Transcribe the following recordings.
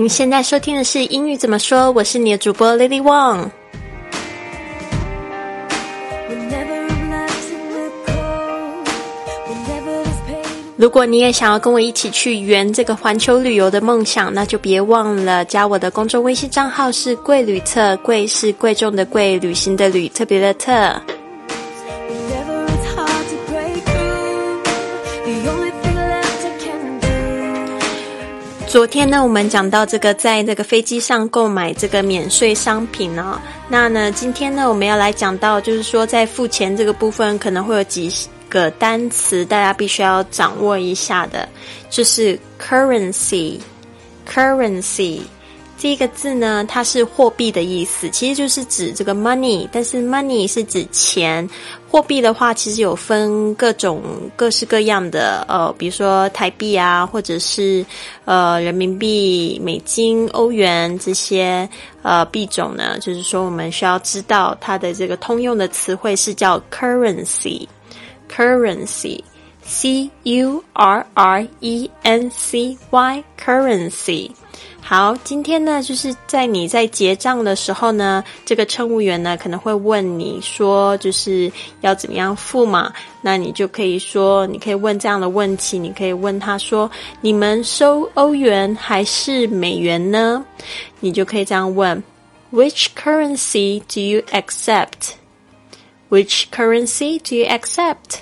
你现在收听的是英语怎么说？我是你的主播 Lily Wang。如果你也想要跟我一起去圆这个环球旅游的梦想，那就别忘了加我的公众微信账号是“贵旅特”，贵是贵重的贵，旅行的旅，特别的特。昨天呢，我们讲到这个在那个飞机上购买这个免税商品哦。那呢，今天呢，我们要来讲到，就是说在付钱这个部分，可能会有几。个单词大家必须要掌握一下的，就是 currency，currency 这个字呢，它是货币的意思，其实就是指这个 money，但是 money 是指钱，货币的话其实有分各种各式各样的，呃，比如说台币啊，或者是呃人民币、美金、欧元这些呃币种呢，就是说我们需要知道它的这个通用的词汇是叫 currency。currency, c u r r e n c y currency。好，今天呢，就是在你在结账的时候呢，这个乘务员呢可能会问你说，就是要怎么样付嘛？那你就可以说，你可以问这样的问题，你可以问他说，你们收欧元还是美元呢？你就可以这样问：Which currency do you accept? Which currency do you accept?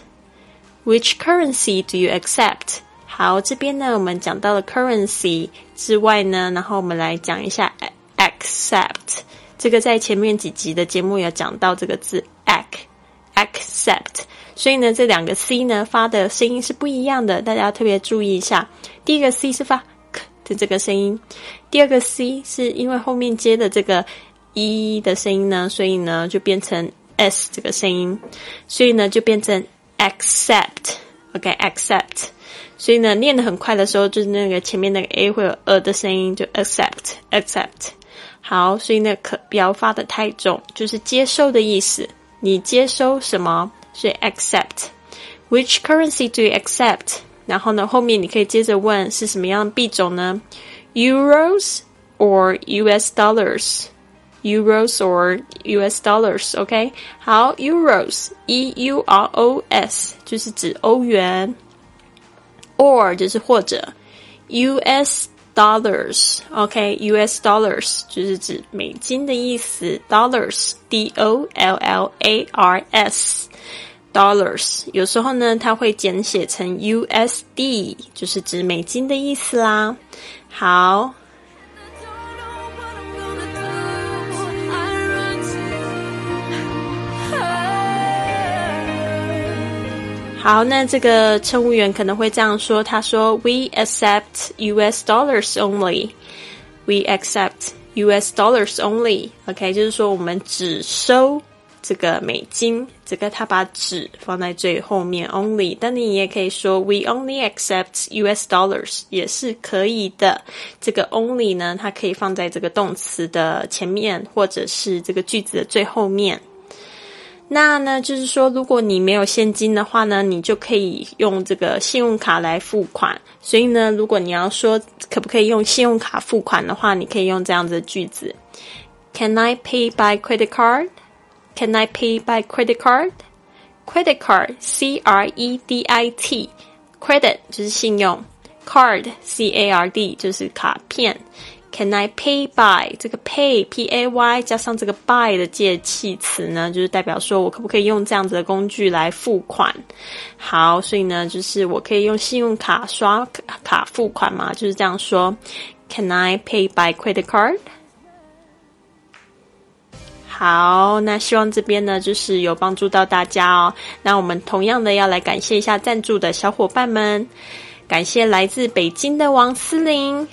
Which currency do you accept? 好，这边呢，我们讲到了 currency 之外呢，然后我们来讲一下 accept。这个在前面几集的节目有讲到这个字 ac，accept。所以呢，这两个 c 呢发的声音是不一样的，大家要特别注意一下。第一个 c 是发 k 的这个声音，第二个 c 是因为后面接的这个 e 的声音呢，所以呢就变成 s 这个声音，所以呢就变成 accept，OK，accept。所以呢念的很快的时候，就是那个前面那个 a 会有呃的声音，就 accept，accept。好，所以呢可不要发的太重，就是接受的意思。你接收什么？所以 accept。Which currency do you accept？然后呢后面你可以接着问是什么样的币种呢？Euros or US dollars？Euros or U.S. dollars，OK？好，Euros，E U R O S 就是指欧元，or 就是或者，U.S. dollars，OK？U.S. dollars 就是指美金的意思，dollars，D O L L A R S，dollars 有时候呢它会简写成 U.S.D，就是指美金的意思啦。好。 好，那这个乘务员可能会这样说：“他说，We accept U.S. dollars only. We accept U.S. dollars only. OK，就是说我们只收这个美金。这个他把‘只’放在最后面，only。但你也可以说，We only accept U.S. dollars，也是可以的。这个 only 呢，它可以放在这个动词的前面，或者是这个句子的最后面。”那呢，就是说，如果你没有现金的话呢，你就可以用这个信用卡来付款。所以呢，如果你要说可不可以用信用卡付款的话，你可以用这样子的句子：Can I pay by credit card? Can I pay by credit card? Credit card, C R E D I T, credit 就是信用，card, C A R D 就是卡片。Can I pay by 这个 pay p a y 加上这个 by 的介系词呢，就是代表说我可不可以用这样子的工具来付款？好，所以呢，就是我可以用信用卡刷卡付款嘛，就是这样说。Can I pay by credit card？好，那希望这边呢，就是有帮助到大家哦。那我们同样的要来感谢一下赞助的小伙伴们，感谢来自北京的王思玲。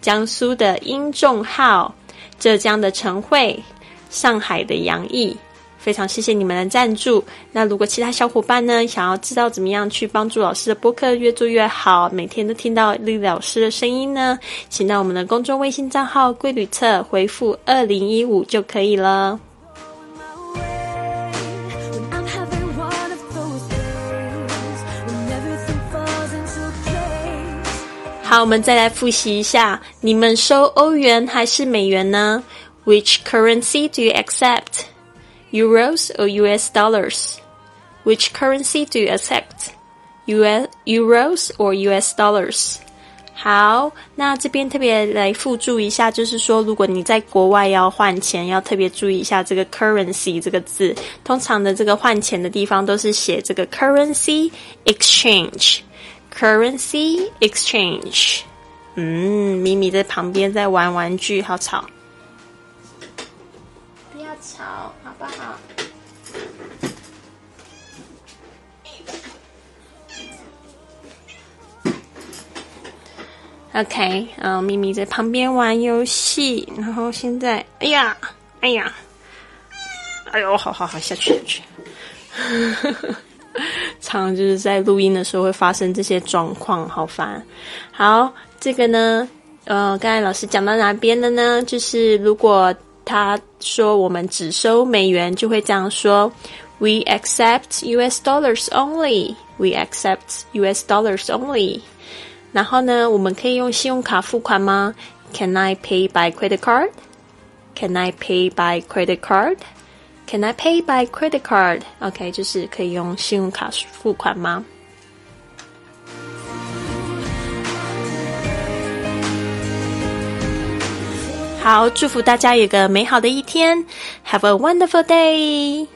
江苏的殷仲浩，浙江的陈慧，上海的杨毅，非常谢谢你们的赞助。那如果其他小伙伴呢，想要知道怎么样去帮助老师的播客越做越好，每天都听到丽老师的声音呢？请到我们的公众微信账号“贵旅册”回复“二零一五”就可以了。好，我们再来复习一下，你们收欧元还是美元呢？Which currency do you accept? Euros or US dollars? Which currency do you accept? US Euros or US dollars? 好，那这边特别来附注一下，就是说，如果你在国外要换钱，要特别注意一下这个 currency 这个字。通常的这个换钱的地方都是写这个 currency exchange。 Currency exchange，嗯，咪咪在旁边在玩玩具，好吵，不要吵，好不好？OK，嗯，咪咪在旁边玩游戏，然后现在，哎呀，哎呀，哎呦，好好好，下去下去。常就是在录音的时候会发生这些状况，好烦。好，这个呢，呃，刚才老师讲到哪边了呢？就是如果他说我们只收美元，就会这样说：We accept U.S. dollars only. We accept U.S. dollars only. 然后呢，我们可以用信用卡付款吗？Can I pay by credit card? Can I pay by credit card? Can I pay by credit card? OK，就是可以用信用卡付款吗？好，祝福大家有个美好的一天。Have a wonderful day.